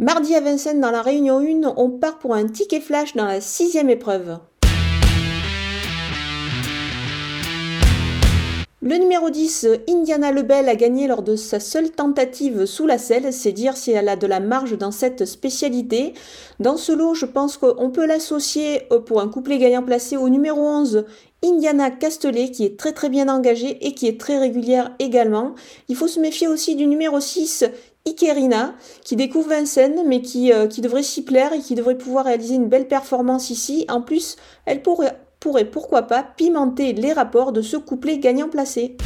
Mardi à Vincennes, dans la réunion 1, on part pour un ticket flash dans la sixième épreuve. Le numéro 10, Indiana Lebel, a gagné lors de sa seule tentative sous la selle. C'est dire si elle a de la marge dans cette spécialité. Dans ce lot, je pense qu'on peut l'associer euh, pour un couplet gagnant placé au numéro 11, Indiana Castellet, qui est très très bien engagée et qui est très régulière également. Il faut se méfier aussi du numéro 6, Ikerina, qui découvre Vincennes, mais qui, euh, qui devrait s'y plaire et qui devrait pouvoir réaliser une belle performance ici. En plus, elle pourrait pourrait pourquoi pas pimenter les rapports de ce couplet gagnant placé.